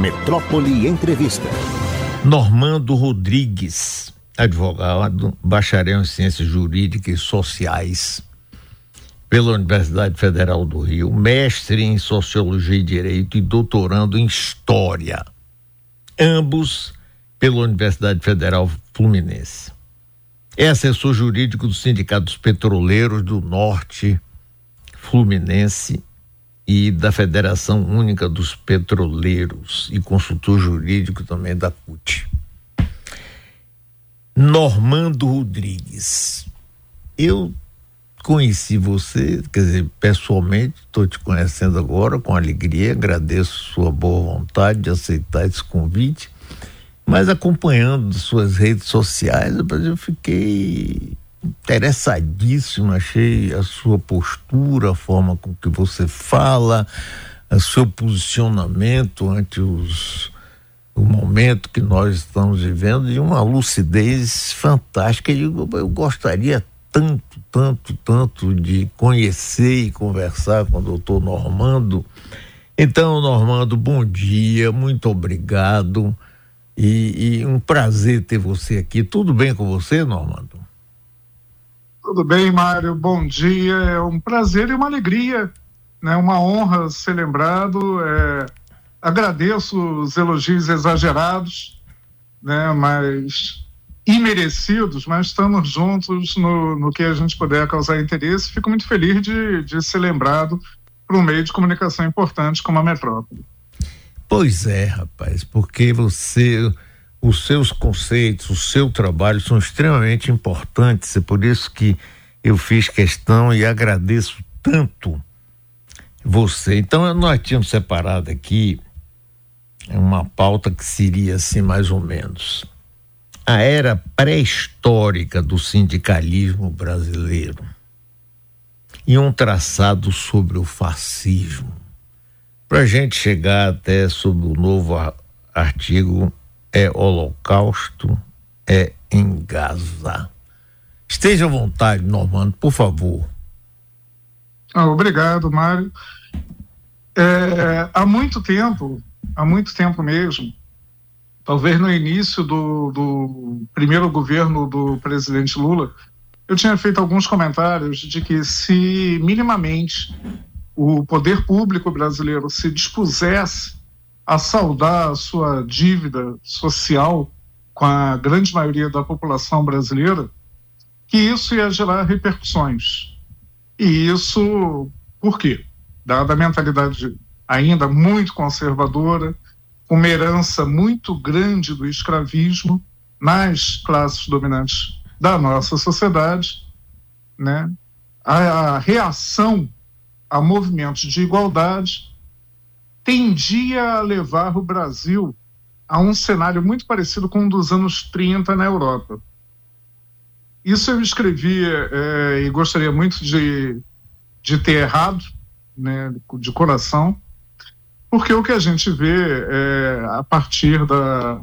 Metrópole Entrevista. Normando Rodrigues, advogado, bacharel em Ciências Jurídicas e Sociais pela Universidade Federal do Rio, mestre em Sociologia e Direito e doutorando em História, ambos pela Universidade Federal Fluminense. É assessor jurídico do Sindicato dos Petroleiros do Norte Fluminense e da Federação Única dos Petroleiros e consultor jurídico também da CUT. Normando Rodrigues. Eu conheci você, quer dizer, pessoalmente, estou te conhecendo agora com alegria, agradeço sua boa vontade de aceitar esse convite, mas acompanhando suas redes sociais, eu fiquei interessadíssimo, achei a sua postura, a forma com que você fala, o seu posicionamento ante os, o momento que nós estamos vivendo de uma lucidez fantástica. Eu, eu gostaria tanto, tanto, tanto de conhecer e conversar com o doutor Normando. Então, Normando, bom dia, muito obrigado e, e um prazer ter você aqui. Tudo bem com você, Normando? Tudo bem, Mário? Bom dia. É um prazer e uma alegria, né? Uma honra ser lembrado. É... Agradeço os elogios exagerados, né? Mas imerecidos, mas estamos juntos no, no que a gente puder causar interesse. Fico muito feliz de, de ser lembrado por um meio de comunicação importante como a Metrópole. Pois é, rapaz, porque você os seus conceitos, o seu trabalho são extremamente importantes. É por isso que eu fiz questão e agradeço tanto você. Então, nós tínhamos separado aqui uma pauta que seria assim, mais ou menos. A era pré-histórica do sindicalismo brasileiro e um traçado sobre o fascismo. Para a gente chegar até sobre o novo artigo é holocausto, é em Gaza. Esteja à vontade, Normando, por favor. Ah, obrigado, Mário. É, há muito tempo, há muito tempo mesmo, talvez no início do, do primeiro governo do presidente Lula, eu tinha feito alguns comentários de que se minimamente o poder público brasileiro se dispusesse a saldar a sua dívida social com a grande maioria da população brasileira, que isso ia gerar repercussões. E isso, por quê? Dada a mentalidade ainda muito conservadora, uma herança muito grande do escravismo nas classes dominantes da nossa sociedade, né? a, a reação a movimentos de igualdade tendia a levar o Brasil a um cenário muito parecido com o dos anos 30 na Europa. Isso eu escrevi é, e gostaria muito de, de ter errado, né, de coração, porque o que a gente vê é, a partir da,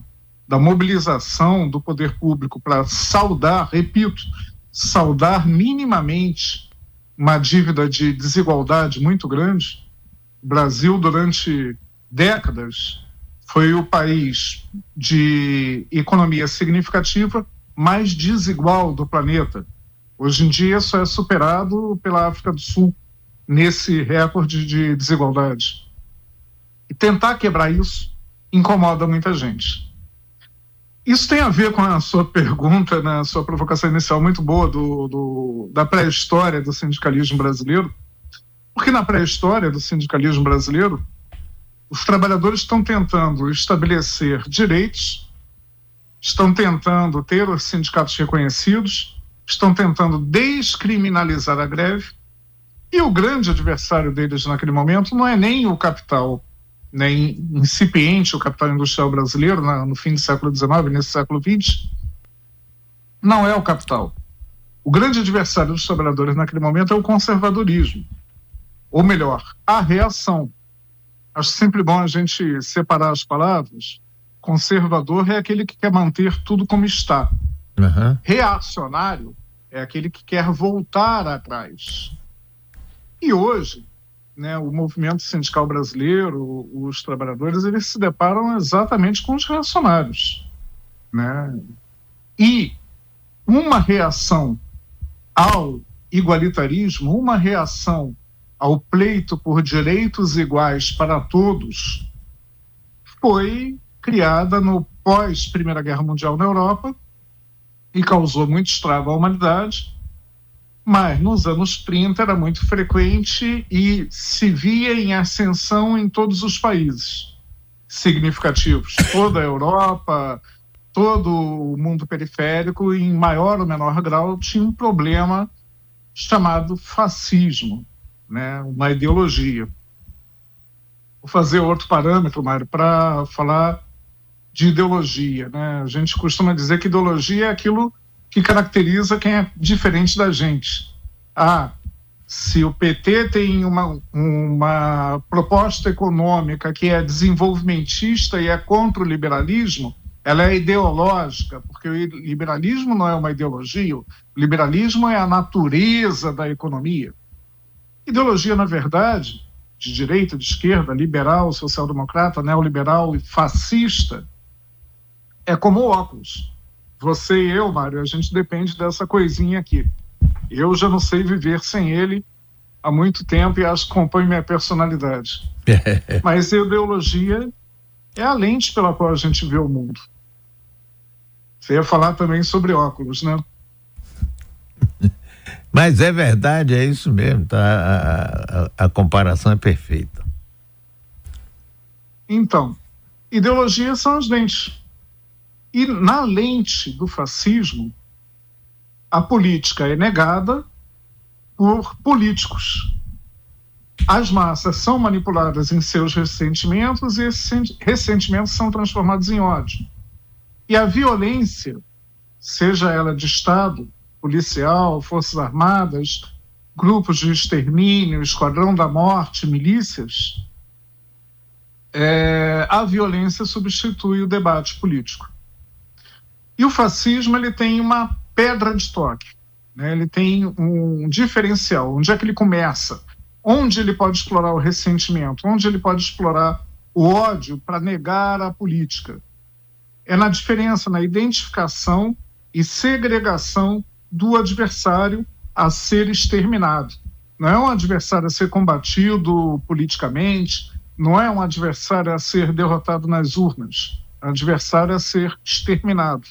da mobilização do poder público para saudar, repito, saudar minimamente uma dívida de desigualdade muito grande, Brasil, durante décadas, foi o país de economia significativa mais desigual do planeta. Hoje em dia, só é superado pela África do Sul nesse recorde de desigualdade. E tentar quebrar isso incomoda muita gente. Isso tem a ver com a sua pergunta, na né, sua provocação inicial muito boa do, do da pré-história do sindicalismo brasileiro porque na pré-história do sindicalismo brasileiro, os trabalhadores estão tentando estabelecer direitos, estão tentando ter os sindicatos reconhecidos, estão tentando descriminalizar a greve, e o grande adversário deles naquele momento não é nem o capital, nem incipiente o capital industrial brasileiro no fim do século XIX, nesse século XX, não é o capital. O grande adversário dos trabalhadores naquele momento é o conservadorismo ou melhor, a reação. Acho sempre bom a gente separar as palavras. Conservador é aquele que quer manter tudo como está. Uhum. Reacionário é aquele que quer voltar atrás. E hoje, né, o movimento sindical brasileiro, os trabalhadores, eles se deparam exatamente com os reacionários. Né? E uma reação ao igualitarismo, uma reação ao pleito por direitos iguais para todos, foi criada no pós Primeira Guerra Mundial na Europa e causou muito estrago à humanidade mas nos anos 30 era muito frequente e se via em ascensão em todos os países significativos. Toda a Europa, todo o mundo periférico, em maior ou menor grau, tinha um problema chamado fascismo, né? uma ideologia. Vou fazer outro parâmetro, Mário, para falar de ideologia. Né? A gente costuma dizer que ideologia é aquilo que caracteriza quem é diferente da gente. Ah, se o PT tem uma, uma proposta econômica que é desenvolvimentista e é contra o liberalismo, ela é ideológica, porque o liberalismo não é uma ideologia, o liberalismo é a natureza da economia. Ideologia, na verdade, de direita, de esquerda, liberal, social-democrata, neoliberal e fascista, é como óculos. Você e eu, Mário, a gente depende dessa coisinha aqui. Eu já não sei viver sem ele há muito tempo e acho que compõe minha personalidade. Mas a ideologia é a lente pela qual a gente vê o mundo. Você ia falar também sobre óculos, né? Mas é verdade, é isso mesmo, tá? A, a, a comparação é perfeita. Então, ideologia são as lentes. E na lente do fascismo, a política é negada por políticos. As massas são manipuladas em seus ressentimentos e esses ressentimentos são transformados em ódio. E a violência, seja ela de Estado, policial, Forças Armadas, grupos de extermínio, Esquadrão da Morte, milícias, é, a violência substitui o debate político. E o fascismo ele tem uma pedra de toque, né? ele tem um diferencial. Onde é que ele começa? Onde ele pode explorar o ressentimento? Onde ele pode explorar o ódio para negar a política? É na diferença, na identificação e segregação do adversário a ser exterminado. Não é um adversário a ser combatido politicamente, não é um adversário a ser derrotado nas urnas, é um adversário a ser exterminado.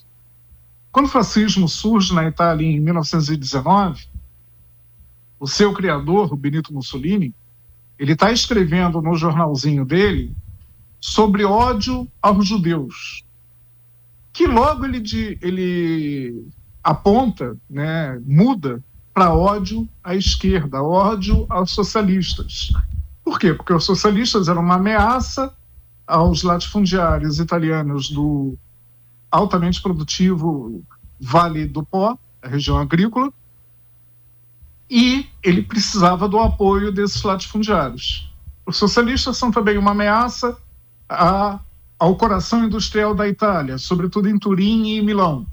Quando o fascismo surge na Itália em 1919, o seu criador, o Benito Mussolini, ele está escrevendo no jornalzinho dele sobre ódio aos judeus, que logo ele, ele aponta, né, muda para ódio à esquerda, ódio aos socialistas. Por quê? Porque os socialistas eram uma ameaça aos latifundiários italianos do altamente produtivo Vale do Pó, a região agrícola, e ele precisava do apoio desses latifundiários. Os socialistas são também uma ameaça a, ao coração industrial da Itália, sobretudo em Turim e Milão.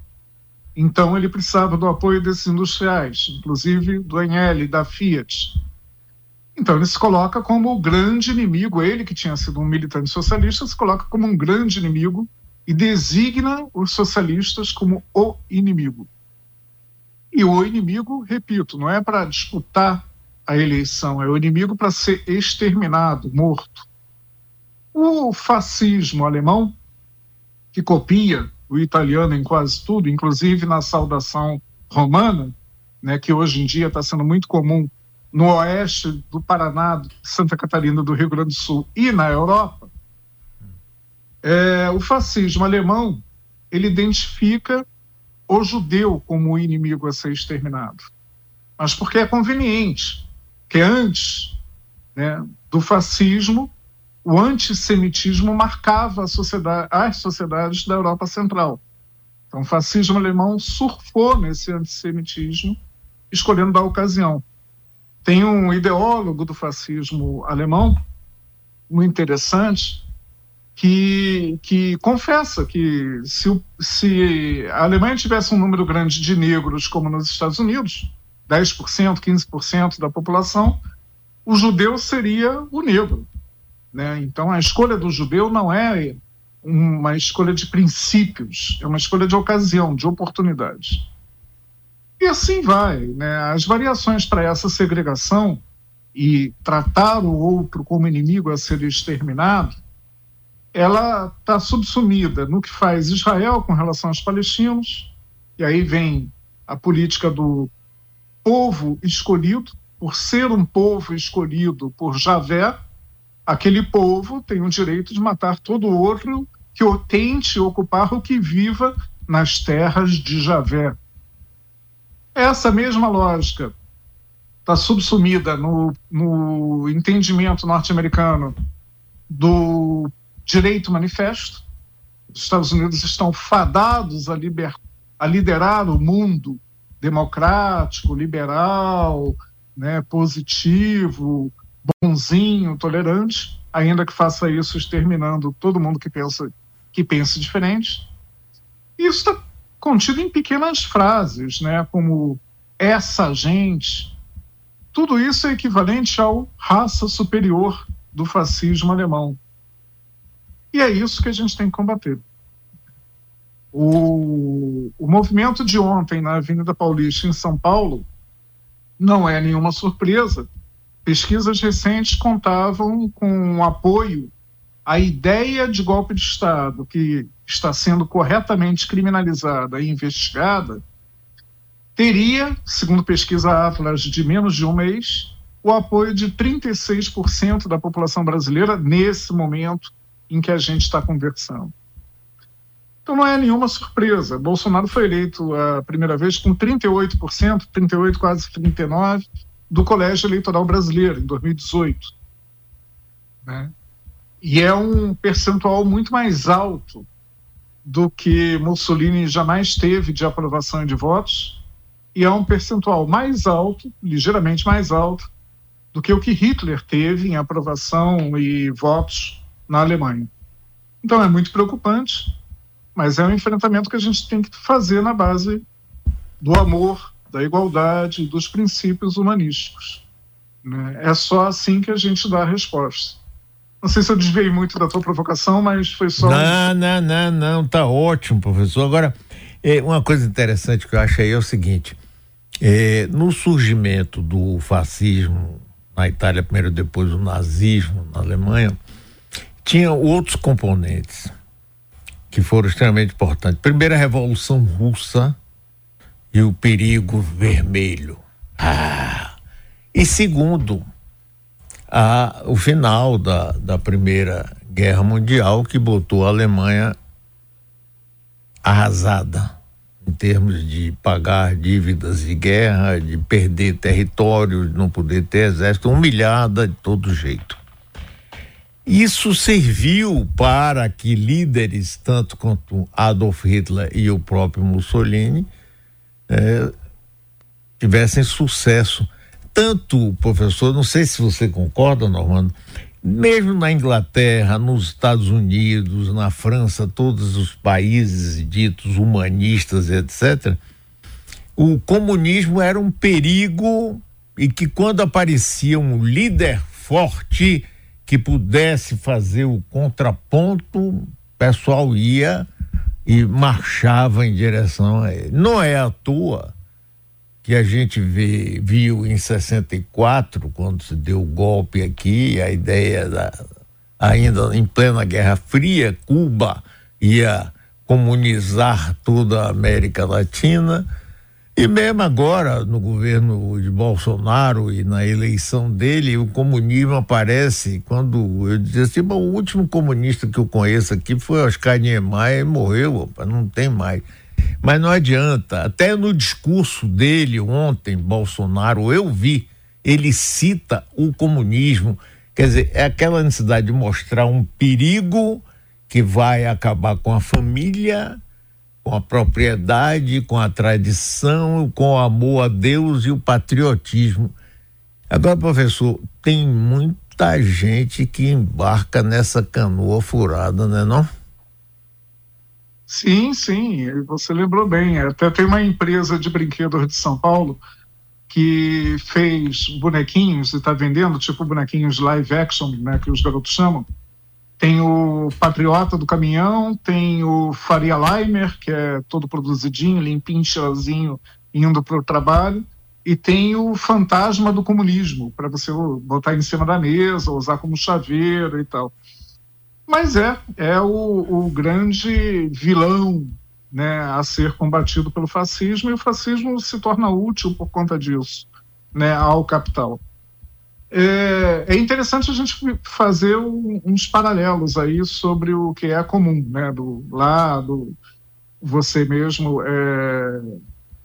Então ele precisava do apoio desses industriais, inclusive do Enel da Fiat. Então ele se coloca como o grande inimigo, ele que tinha sido um militante socialista, se coloca como um grande inimigo e designa os socialistas como o inimigo. E o inimigo, repito, não é para disputar a eleição, é o inimigo para ser exterminado, morto. O fascismo alemão, que copia o italiano em quase tudo, inclusive na saudação romana, né, que hoje em dia está sendo muito comum no oeste do Paraná, Santa Catarina, do Rio Grande do Sul e na Europa, é, o fascismo alemão ele identifica o judeu como o inimigo a ser exterminado, mas porque é conveniente, que antes né, do fascismo o antissemitismo marcava sociedade, as sociedades da Europa Central. Então, o fascismo alemão surfou nesse antissemitismo, escolhendo da ocasião. Tem um ideólogo do fascismo alemão, muito interessante, que, que confessa que se, se a Alemanha tivesse um número grande de negros como nos Estados Unidos, 10%, 15% da população, o judeu seria o negro. Né? Então, a escolha do judeu não é uma escolha de princípios, é uma escolha de ocasião, de oportunidade. E assim vai. Né? As variações para essa segregação e tratar o outro como inimigo a ser exterminado, ela está subsumida no que faz Israel com relação aos palestinos, e aí vem a política do povo escolhido, por ser um povo escolhido por Javé, aquele povo tem o direito de matar todo outro que o tente ocupar ou que viva nas terras de Javé. Essa mesma lógica está subsumida no, no entendimento norte-americano do direito manifesto. Os Estados Unidos estão fadados a, liber, a liderar o mundo democrático, liberal, né, positivo, bonzinho, tolerante, ainda que faça isso exterminando todo mundo que pensa que pense diferente. Isso está contido em pequenas frases, né, como essa gente. Tudo isso é equivalente ao raça superior do fascismo alemão. E é isso que a gente tem que combater. O, o movimento de ontem na Avenida Paulista, em São Paulo, não é nenhuma surpresa. Pesquisas recentes contavam com o apoio à ideia de golpe de Estado, que está sendo corretamente criminalizada e investigada, teria, segundo pesquisa Atlas de menos de um mês, o apoio de 36% da população brasileira nesse momento em que a gente está conversando. Então não é nenhuma surpresa. Bolsonaro foi eleito a primeira vez com 38%, 38 quase 39 do Colégio Eleitoral Brasileiro em 2018. Né? E é um percentual muito mais alto do que Mussolini jamais teve de aprovação de votos, e é um percentual mais alto, ligeiramente mais alto, do que o que Hitler teve em aprovação e votos na Alemanha. Então é muito preocupante mas é um enfrentamento que a gente tem que fazer na base do amor, da igualdade, dos princípios humanísticos. Né? É só assim que a gente dá a resposta. Não sei se eu desviei muito da tua provocação, mas foi só. Não, não, não, não, tá ótimo, professor. Agora, é, uma coisa interessante que eu acho aí é o seguinte: é, no surgimento do fascismo na Itália, primeiro depois o nazismo na Alemanha, tinha outros componentes que foram extremamente importantes. Primeiro, a Revolução Russa e o perigo vermelho. Ah! E segundo, a, o final da, da Primeira Guerra Mundial, que botou a Alemanha arrasada em termos de pagar dívidas de guerra, de perder território, de não poder ter exército, humilhada de todo jeito. Isso serviu para que líderes, tanto quanto Adolf Hitler e o próprio Mussolini, é, tivessem sucesso. Tanto, professor, não sei se você concorda, Normando, mesmo na Inglaterra, nos Estados Unidos, na França, todos os países ditos humanistas, etc., o comunismo era um perigo e que quando aparecia um líder forte, que pudesse fazer o contraponto, o pessoal ia e marchava em direção a ele. Não é à toa que a gente vê, viu em 64, quando se deu o golpe aqui, a ideia da, ainda em plena Guerra Fria, Cuba ia comunizar toda a América Latina e mesmo agora, no governo de Bolsonaro e na eleição dele, o comunismo aparece quando eu dizia assim, o último comunista que eu conheço aqui foi Oscar Niemeyer e morreu, opa, não tem mais. Mas não adianta, até no discurso dele ontem, Bolsonaro, eu vi, ele cita o comunismo, quer dizer, é aquela necessidade de mostrar um perigo que vai acabar com a família com a propriedade, com a tradição, com o amor a Deus e o patriotismo. Agora, professor, tem muita gente que embarca nessa canoa furada, né, não? Sim, sim, você lembrou bem. Até tem uma empresa de brinquedos de São Paulo que fez bonequinhos e está vendendo, tipo bonequinhos live action, né, que os garotos chamam. Tem o Patriota do Caminhão, tem o Faria Limer, que é todo produzidinho, limpinho, cheirosinho, indo para o trabalho. E tem o Fantasma do Comunismo, para você botar em cima da mesa, usar como chaveiro e tal. Mas é, é o, o grande vilão né, a ser combatido pelo fascismo, e o fascismo se torna útil por conta disso né, ao capital. É, é interessante a gente fazer um, uns paralelos aí sobre o que é comum, né, do lado você mesmo é,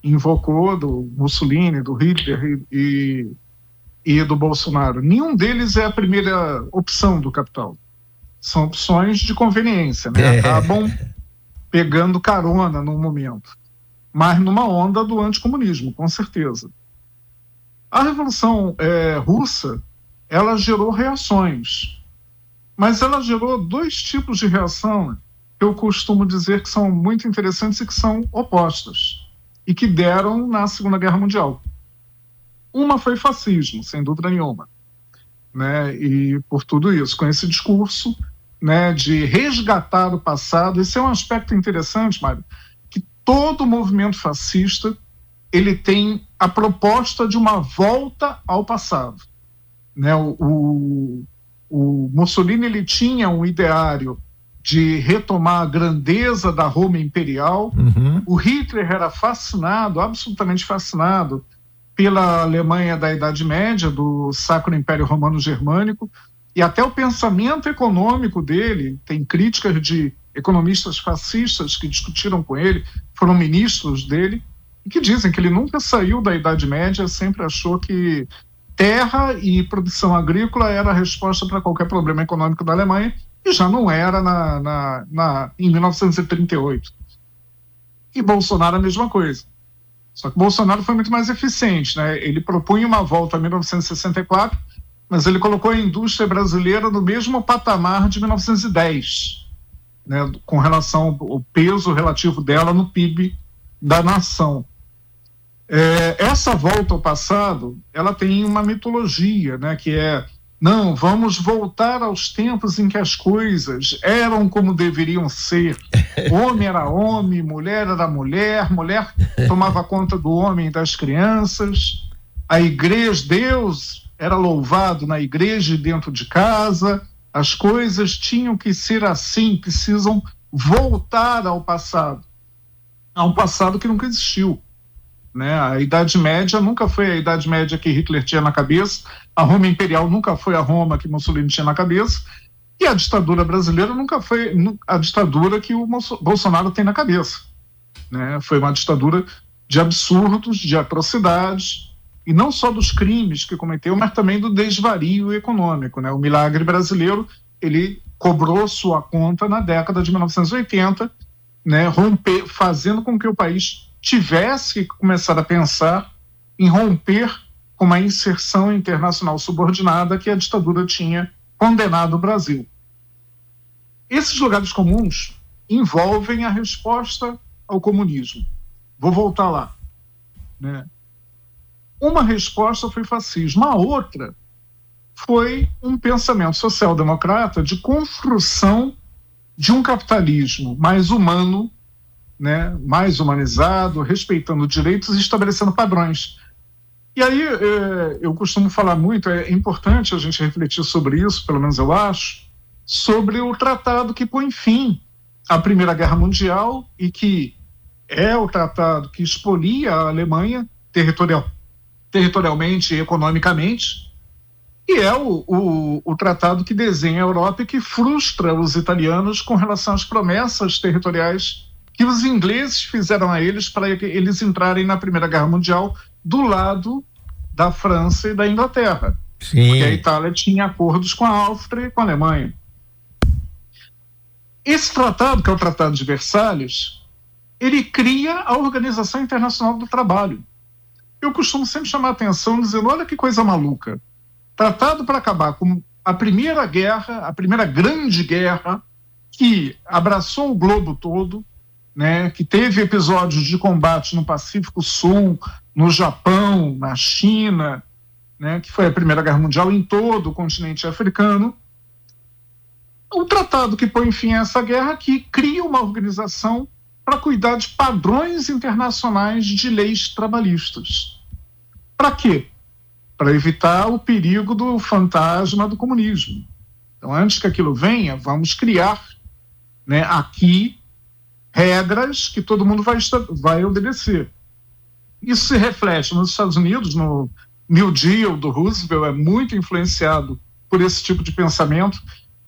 invocou do Mussolini, do Hitler e, e do Bolsonaro. Nenhum deles é a primeira opção do capital. São opções de conveniência, né? É. Acabam pegando carona no momento, mas numa onda do anticomunismo, com certeza. A Revolução é, Russa, ela gerou reações, mas ela gerou dois tipos de reação que eu costumo dizer que são muito interessantes e que são opostas, e que deram na Segunda Guerra Mundial. Uma foi fascismo, sem dúvida nenhuma, né? e por tudo isso, com esse discurso né, de resgatar o passado. Esse é um aspecto interessante, Mário, que todo movimento fascista ele tem a proposta de uma volta ao passado. Né, o, o, o Mussolini ele tinha um ideário de retomar a grandeza da Roma imperial. Uhum. O Hitler era fascinado, absolutamente fascinado, pela Alemanha da Idade Média, do Sacro Império Romano Germânico e até o pensamento econômico dele, tem críticas de economistas fascistas que discutiram com ele, foram ministros dele, que dizem que ele nunca saiu da Idade Média, sempre achou que terra e produção agrícola era a resposta para qualquer problema econômico da Alemanha, e já não era na, na, na, em 1938. E Bolsonaro a mesma coisa. Só que Bolsonaro foi muito mais eficiente, né? Ele propunha uma volta a 1964 mas ele colocou a indústria brasileira no mesmo patamar de 1910, né, com relação ao peso relativo dela no PIB da nação. É, essa volta ao passado, ela tem uma mitologia, né, que é não, vamos voltar aos tempos em que as coisas eram como deveriam ser. Homem era homem, mulher era mulher, mulher tomava conta do homem e das crianças. A igreja, Deus era louvado na igreja e dentro de casa, as coisas tinham que ser assim, precisam voltar ao passado, a um passado que nunca existiu. Né? A Idade Média nunca foi a Idade Média que Hitler tinha na cabeça, a Roma Imperial nunca foi a Roma que Mussolini tinha na cabeça, e a ditadura brasileira nunca foi a ditadura que o Bolsonaro tem na cabeça. Né? Foi uma ditadura de absurdos, de atrocidades, e não só dos crimes que cometeu, mas também do desvario econômico. Né? O milagre brasileiro ele cobrou sua conta na década de 1980, né, romper, fazendo com que o país tivesse que começar a pensar em romper com uma inserção internacional subordinada que a ditadura tinha condenado o Brasil. Esses lugares comuns envolvem a resposta ao comunismo. Vou voltar lá. Né? Uma resposta foi fascismo, a outra foi um pensamento social-democrata de construção de um capitalismo mais humano, né, mais humanizado, respeitando direitos e estabelecendo padrões. E aí é, eu costumo falar muito, é importante a gente refletir sobre isso, pelo menos eu acho, sobre o tratado que põe fim à Primeira Guerra Mundial e que é o tratado que expolia a Alemanha territorial, territorialmente e economicamente, e é o, o, o, tratado que desenha a Europa e que frustra os italianos com relação às promessas territoriais que os ingleses fizeram a eles para eles entrarem na Primeira Guerra Mundial do lado da França e da Inglaterra. Sim. Porque a Itália tinha acordos com a Áustria e com a Alemanha. Esse tratado, que é o Tratado de Versalhes, ele cria a Organização Internacional do Trabalho eu costumo sempre chamar a atenção dizendo: olha que coisa maluca. Tratado para acabar com a primeira guerra, a primeira grande guerra que abraçou o globo todo, né, que teve episódios de combate no Pacífico Sul, no Japão, na China, né, que foi a Primeira Guerra Mundial em todo o continente africano. O tratado que põe fim a essa guerra que cria uma organização para cuidar de padrões internacionais de leis trabalhistas. Para quê? Para evitar o perigo do fantasma do comunismo. Então, antes que aquilo venha, vamos criar né, aqui regras que todo mundo vai, vai obedecer. Isso se reflete nos Estados Unidos, no New Deal do Roosevelt, é muito influenciado por esse tipo de pensamento.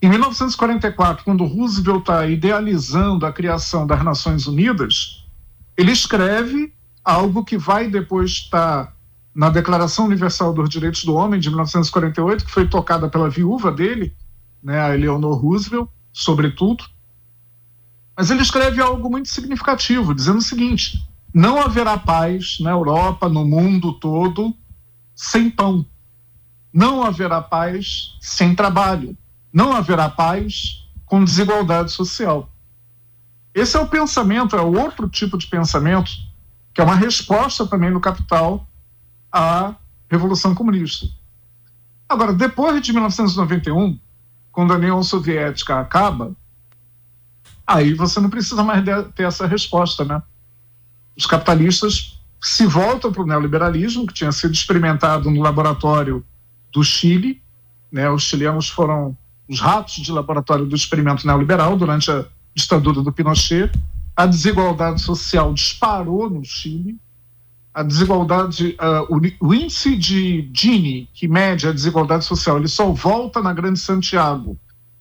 Em 1944, quando Roosevelt está idealizando a criação das Nações Unidas, ele escreve algo que vai depois estar na Declaração Universal dos Direitos do Homem de 1948, que foi tocada pela viúva dele, né, a Eleanor Roosevelt, sobretudo. Mas ele escreve algo muito significativo, dizendo o seguinte: não haverá paz na Europa, no mundo todo, sem pão. Não haverá paz sem trabalho não haverá paz com desigualdade social. Esse é o pensamento, é outro tipo de pensamento, que é uma resposta também no capital à Revolução Comunista. Agora, depois de 1991, quando a União Soviética acaba, aí você não precisa mais ter essa resposta, né? Os capitalistas se voltam para o neoliberalismo, que tinha sido experimentado no laboratório do Chile, né? Os chilenos foram os ratos de laboratório do experimento neoliberal durante a ditadura do Pinochet. A desigualdade social disparou no Chile. A desigualdade, uh, o, índice de Gini, que mede a desigualdade social, ele só volta na Grande Santiago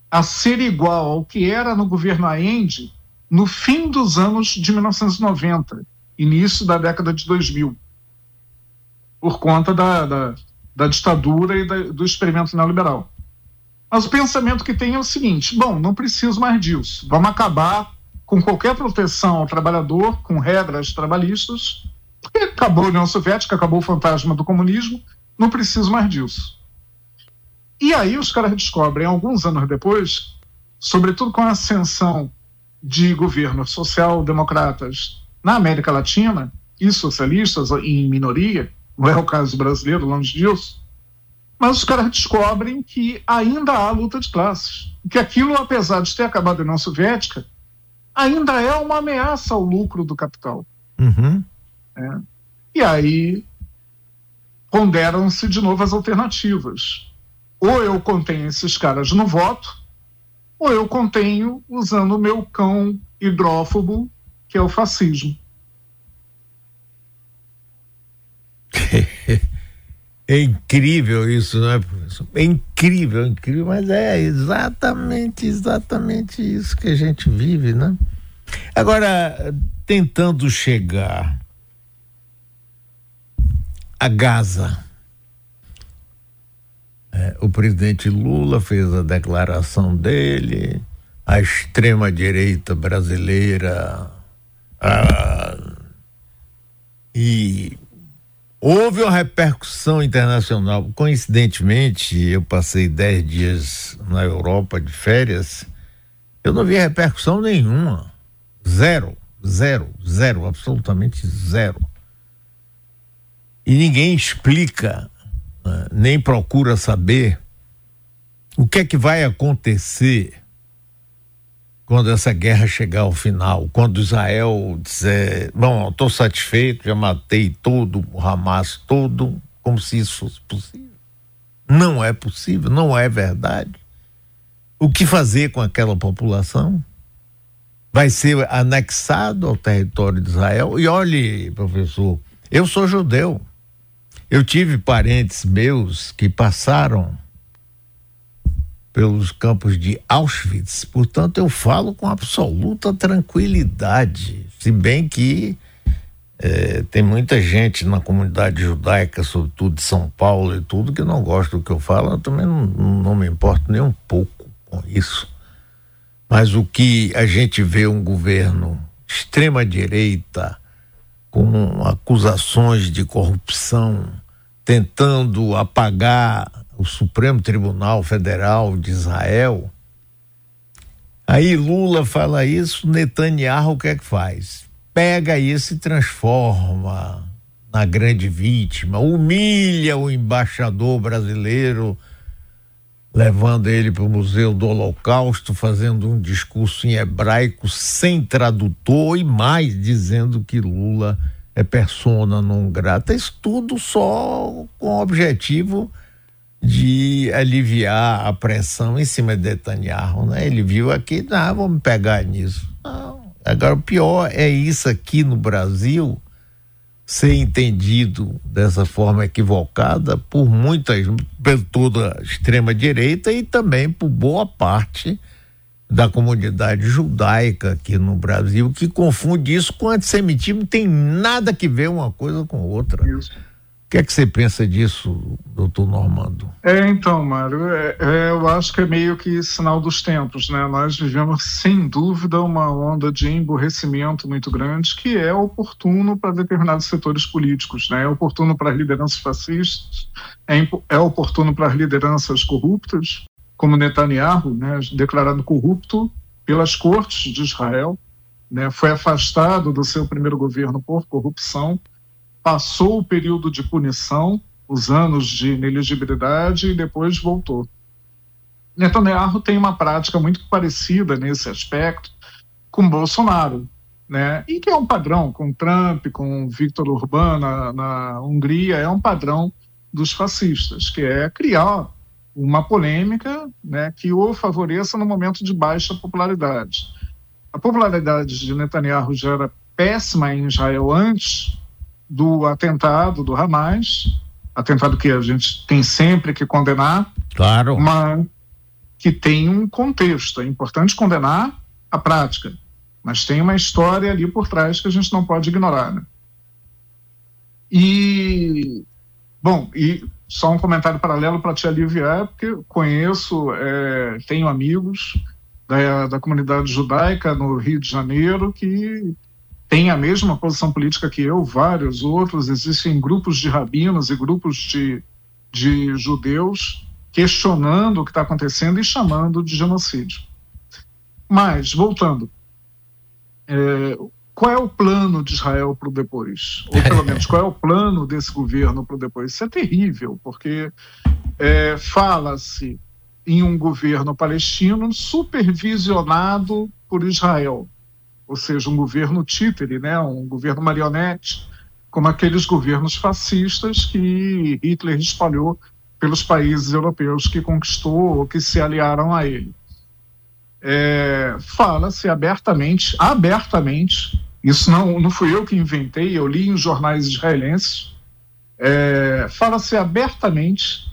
a ser igual ao que era no governo Allende no fim dos anos de 1990, início da década de 2000, por conta da, da, da ditadura e da, do experimento neoliberal. Mas o pensamento que tem é o seguinte: bom, não preciso mais disso. Vamos acabar com qualquer proteção ao trabalhador, com regras trabalhistas, porque acabou a União Soviética, acabou o fantasma do comunismo, não preciso mais disso. E aí os caras descobrem, alguns anos depois, sobretudo com a ascensão de governos social-democratas na América Latina, e socialistas em minoria, não é o caso brasileiro, longe disso, mas os caras descobrem que ainda há luta de classes. Que aquilo, apesar de ter acabado a União Soviética, ainda é uma ameaça ao lucro do capital. Uhum. É. E aí ponderam-se de novo as alternativas. Ou eu contenho esses caras no voto, ou eu contenho usando o meu cão hidrófobo, que é o fascismo. É incrível isso, não é, professor? É incrível, incrível, mas é exatamente, exatamente isso que a gente vive, né? Agora, tentando chegar a Gaza, é, o presidente Lula fez a declaração dele, a extrema-direita brasileira, a, e Houve uma repercussão internacional. Coincidentemente, eu passei dez dias na Europa de férias. Eu não vi repercussão nenhuma. Zero, zero, zero, absolutamente zero. E ninguém explica, né, nem procura saber o que é que vai acontecer quando essa guerra chegar ao final, quando Israel dizer, bom, estou satisfeito, já matei todo o Hamas todo, como se isso fosse possível. Não é possível, não é verdade. O que fazer com aquela população? Vai ser anexado ao território de Israel? E olhe, professor, eu sou judeu. Eu tive parentes meus que passaram pelos campos de Auschwitz. Portanto, eu falo com absoluta tranquilidade, se bem que é, tem muita gente na comunidade judaica, sobretudo de São Paulo e tudo, que não gosta do que eu falo. Eu também não, não me importo nem um pouco com isso. Mas o que a gente vê um governo extrema direita com acusações de corrupção tentando apagar o Supremo Tribunal Federal de Israel, Aí Lula fala isso, Netanyahu o que é que faz? Pega isso e transforma na grande vítima, humilha o embaixador brasileiro, levando ele para o Museu do Holocausto, fazendo um discurso em hebraico sem tradutor e mais dizendo que Lula é persona não grata. Isso tudo só com o objetivo de aliviar a pressão em cima de Netanyahu, né? Ele viu aqui, não, vamos pegar nisso. Não. Agora, o pior é isso aqui no Brasil ser entendido dessa forma equivocada por muitas, por toda a extrema-direita e também por boa parte da comunidade judaica aqui no Brasil, que confunde isso com antissemitismo, tem nada que ver uma coisa com outra. Isso. O que é que você pensa disso, doutor Normando? É, então, Mário, é, é, eu acho que é meio que sinal dos tempos, né? Nós vivemos, sem dúvida, uma onda de emborrecimento muito grande que é oportuno para determinados setores políticos, né? É oportuno para as lideranças fascistas, é, é oportuno para as lideranças corruptas, como Netanyahu, né? Declarado corrupto pelas cortes de Israel, né? Foi afastado do seu primeiro governo por corrupção, passou o período de punição, os anos de inelegibilidade e depois voltou. Netanyahu tem uma prática muito parecida nesse aspecto com Bolsonaro, né? E que é um padrão com Trump, com Viktor Orbán na, na Hungria, é um padrão dos fascistas, que é criar uma polêmica né, que o favoreça no momento de baixa popularidade. A popularidade de Netanyahu já era péssima em Israel antes do atentado do Hamas, atentado que a gente tem sempre que condenar, claro. mas que tem um contexto. É importante condenar a prática, mas tem uma história ali por trás que a gente não pode ignorar. Né? E, bom, e só um comentário paralelo para te aliviar, porque conheço, é, tenho amigos da, da comunidade judaica no Rio de Janeiro que tem a mesma posição política que eu, vários outros, existem grupos de rabinos e grupos de, de judeus questionando o que está acontecendo e chamando de genocídio. Mas, voltando, é, qual é o plano de Israel para o depois? Ou pelo menos, qual é o plano desse governo para o depois? Isso é terrível, porque é, fala-se em um governo palestino supervisionado por Israel ou seja, um governo títere, né, um governo marionete, como aqueles governos fascistas que Hitler espalhou pelos países europeus que conquistou ou que se aliaram a ele. É, Fala-se abertamente, abertamente, isso não, não fui eu que inventei, eu li em jornais israelenses, é, fala-se abertamente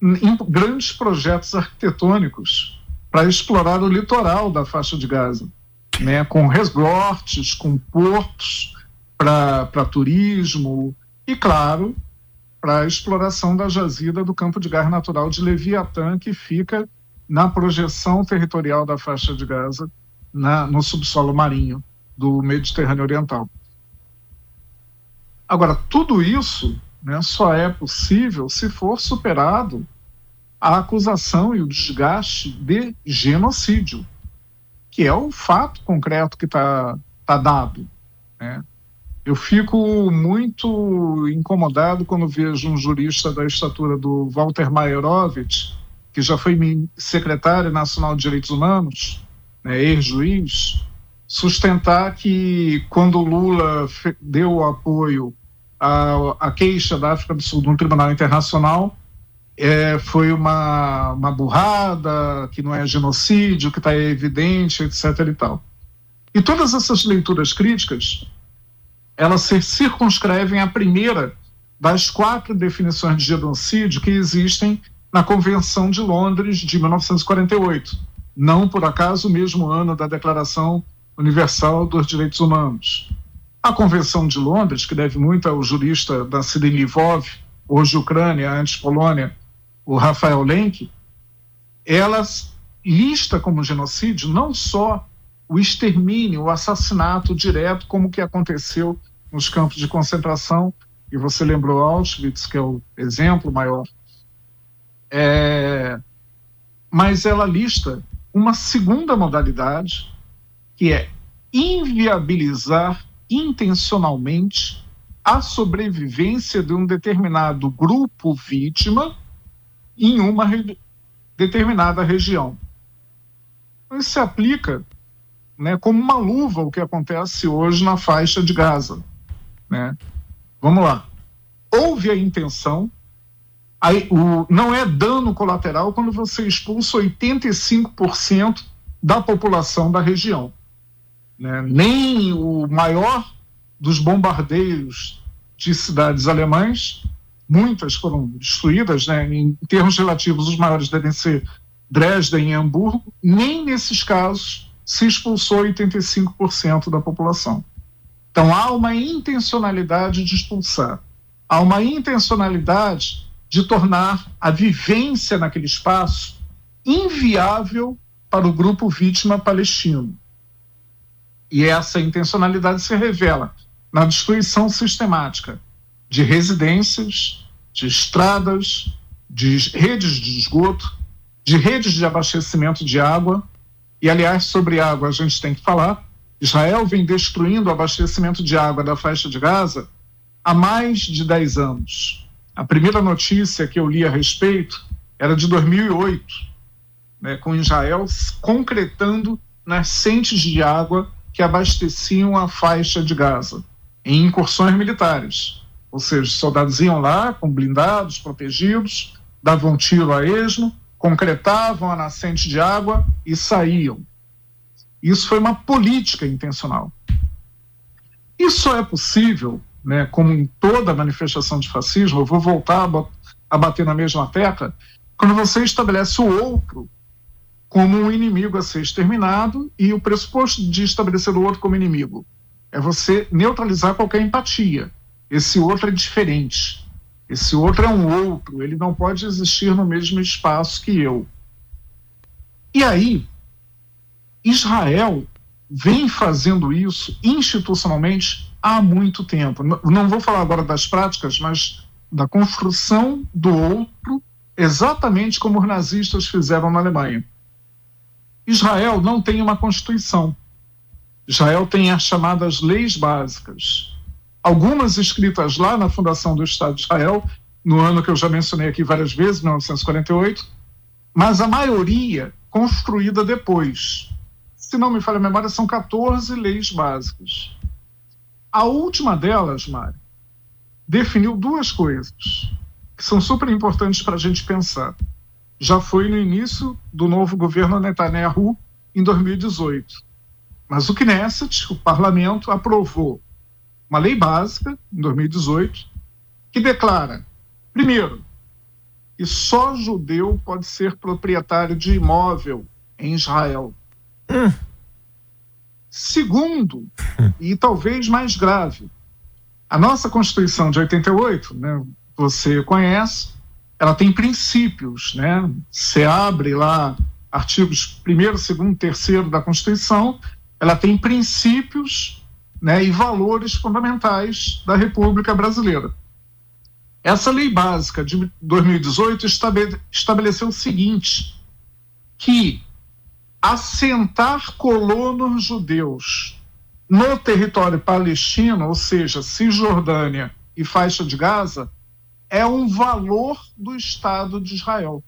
em grandes projetos arquitetônicos para explorar o litoral da faixa de Gaza né, com resorts, com portos para turismo e, claro, para a exploração da jazida do campo de gás natural de Leviatã, que fica na projeção territorial da faixa de Gaza, na, no subsolo marinho do Mediterrâneo Oriental. Agora, tudo isso né, só é possível se for superado a acusação e o desgaste de genocídio que é o fato concreto que está tá dado. Né? Eu fico muito incomodado quando vejo um jurista da estatura do Walter Maierovitch, que já foi secretário nacional de Direitos Humanos, né, ex-juiz, sustentar que quando Lula deu apoio à, à queixa da África do Sul no Tribunal Internacional, é, foi uma, uma burrada, que não é genocídio, que está evidente, etc. e tal. E todas essas leituras críticas, elas se circunscrevem à primeira das quatro definições de genocídio que existem na Convenção de Londres de 1948, não por acaso o mesmo ano da Declaração Universal dos Direitos Humanos. A Convenção de Londres, que deve muito ao jurista nascido em Lvov, hoje Ucrânia, antes Polônia, o Rafael Lenk, elas lista como genocídio não só o extermínio, o assassinato direto, como que aconteceu nos campos de concentração, e você lembrou Auschwitz, que é o exemplo maior, é, mas ela lista uma segunda modalidade, que é inviabilizar intencionalmente a sobrevivência de um determinado grupo vítima em uma re determinada região. Isso se aplica né, como uma luva o que acontece hoje na faixa de Gaza. Né? Vamos lá. Houve a intenção, aí, o, não é dano colateral quando você expulsa 85% da população da região. Né? Nem o maior dos bombardeios de cidades alemães, muitas foram destruídas, né? em termos relativos, os maiores devem ser Dresden e Hamburgo, nem nesses casos se expulsou 85% da população. Então há uma intencionalidade de expulsar, há uma intencionalidade de tornar a vivência naquele espaço inviável para o grupo vítima palestino. E essa intencionalidade se revela na destruição sistemática de residências, de estradas, de redes de esgoto, de redes de abastecimento de água. E, aliás, sobre água a gente tem que falar. Israel vem destruindo o abastecimento de água da faixa de Gaza há mais de 10 anos. A primeira notícia que eu li a respeito era de 2008, né, com Israel concretando nascentes de água que abasteciam a faixa de Gaza em incursões militares. Ou seja, os soldados iam lá com blindados, protegidos, davam tiro a esmo, concretavam a nascente de água e saíam. Isso foi uma política intencional. Isso é possível, né, como em toda manifestação de fascismo, eu vou voltar a, bater na mesma tecla, quando você estabelece o outro como um inimigo a ser exterminado e o pressuposto de estabelecer o outro como inimigo é você neutralizar qualquer empatia. Esse outro é diferente. Esse outro é um outro, ele não pode existir no mesmo espaço que eu. E aí, Israel vem fazendo isso institucionalmente há muito tempo. Não vou falar agora das práticas, mas da construção do outro, exatamente como os nazistas fizeram na Alemanha. Israel não tem uma constituição. Israel tem as chamadas leis básicas. Algumas escritas lá na fundação do Estado de Israel, no ano que eu já mencionei aqui várias vezes, 1948, mas a maioria construída depois. Se não me falha a memória, são 14 leis básicas. A última delas, Mário, definiu duas coisas que são super importantes para a gente pensar. Já foi no início do novo governo Netanyahu, em 2018 mas o Knesset, o parlamento, aprovou uma lei básica, em 2018, que declara, primeiro, que só judeu pode ser proprietário de imóvel em Israel. Hum. Segundo, e talvez mais grave, a nossa Constituição de 88, né, você conhece, ela tem princípios, né? Você abre lá artigos 1 2 3 da Constituição, ela tem princípios né, e valores fundamentais da República Brasileira. Essa lei básica de 2018 estabeleceu o seguinte: que assentar colonos judeus no território palestino, ou seja, Cisjordânia e faixa de Gaza, é um valor do Estado de Israel.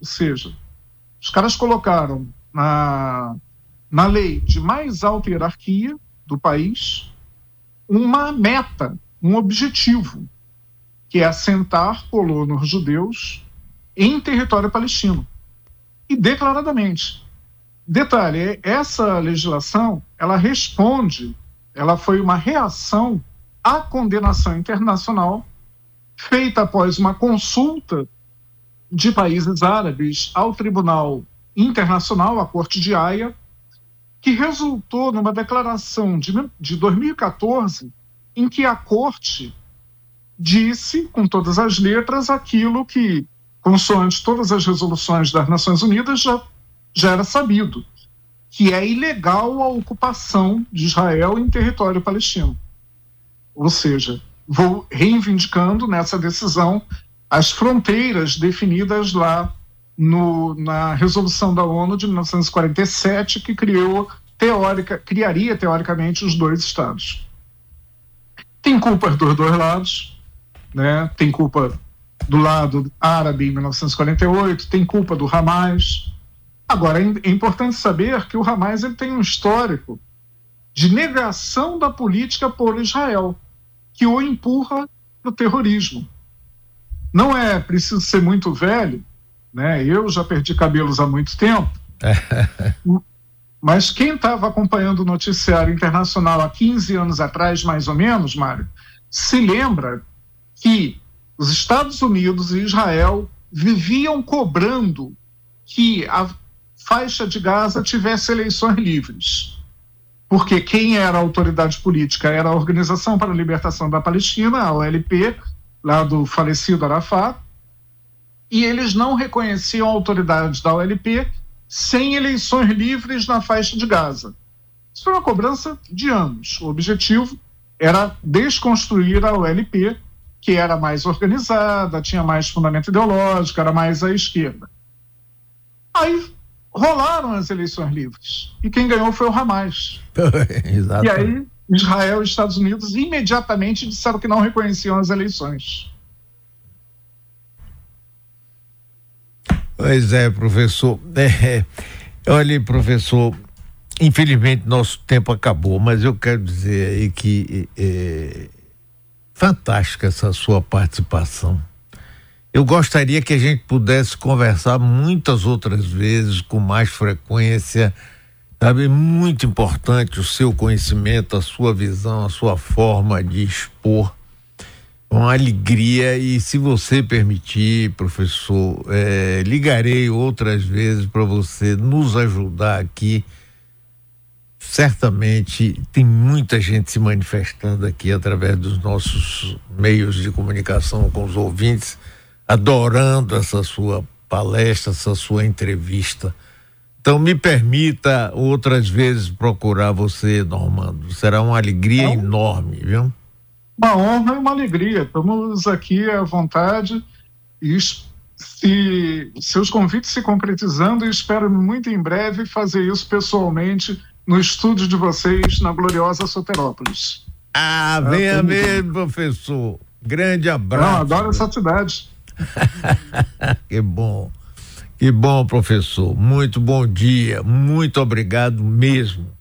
Ou seja, os caras colocaram na na lei de mais alta hierarquia do país, uma meta, um objetivo, que é assentar colonos judeus em território palestino. E declaradamente. Detalhe, essa legislação, ela responde, ela foi uma reação à condenação internacional feita após uma consulta de países árabes ao Tribunal Internacional, à Corte de Haia, que resultou numa declaração de, de 2014 em que a Corte disse, com todas as letras, aquilo que, consoante todas as resoluções das Nações Unidas, já, já era sabido, que é ilegal a ocupação de Israel em território palestino. Ou seja, vou reivindicando nessa decisão as fronteiras definidas lá no, na resolução da ONU de 1947 que criou teórica, criaria teoricamente os dois estados. Tem culpa dos dois lados, né? Tem culpa do lado árabe em 1948, tem culpa do Hamas. Agora é importante saber que o Hamas ele tem um histórico de negação da política por Israel, que o empurra para o terrorismo. Não é preciso ser muito velho, né? Eu já perdi cabelos há muito tempo. Mas quem estava acompanhando o noticiário internacional há 15 anos atrás, mais ou menos, Mário, se lembra que os Estados Unidos e Israel viviam cobrando que a faixa de Gaza tivesse eleições livres. Porque quem era a autoridade política era a Organização para a Libertação da Palestina, a OLP, lá do falecido Arafat, e eles não reconheciam a autoridade da OLP sem eleições livres na faixa de Gaza. Isso foi uma cobrança de anos. O objetivo era desconstruir a OLP, que era mais organizada, tinha mais fundamento ideológico, era mais à esquerda. Aí rolaram as eleições livres. E quem ganhou foi o Hamas. e aí Israel e Estados Unidos imediatamente disseram que não reconheciam as eleições. Pois é, professor. É, olha, professor, infelizmente nosso tempo acabou, mas eu quero dizer aí que é, fantástica essa sua participação. Eu gostaria que a gente pudesse conversar muitas outras vezes, com mais frequência. Sabe, muito importante o seu conhecimento, a sua visão, a sua forma de expor com alegria e se você permitir, professor, é, ligarei outras vezes para você nos ajudar aqui. Certamente tem muita gente se manifestando aqui através dos nossos meios de comunicação com os ouvintes, adorando essa sua palestra, essa sua entrevista. Então me permita outras vezes procurar você, Normando. Será uma alegria é enorme, viu? Uma honra e uma alegria. Estamos aqui à vontade e se seus convites se concretizando, espero muito em breve fazer isso pessoalmente no estúdio de vocês na gloriosa Soterópolis. Ah, venha mesmo, professor. Grande abraço. Não, adoro essa cidade. que bom. Que bom, professor. Muito bom dia. Muito obrigado mesmo.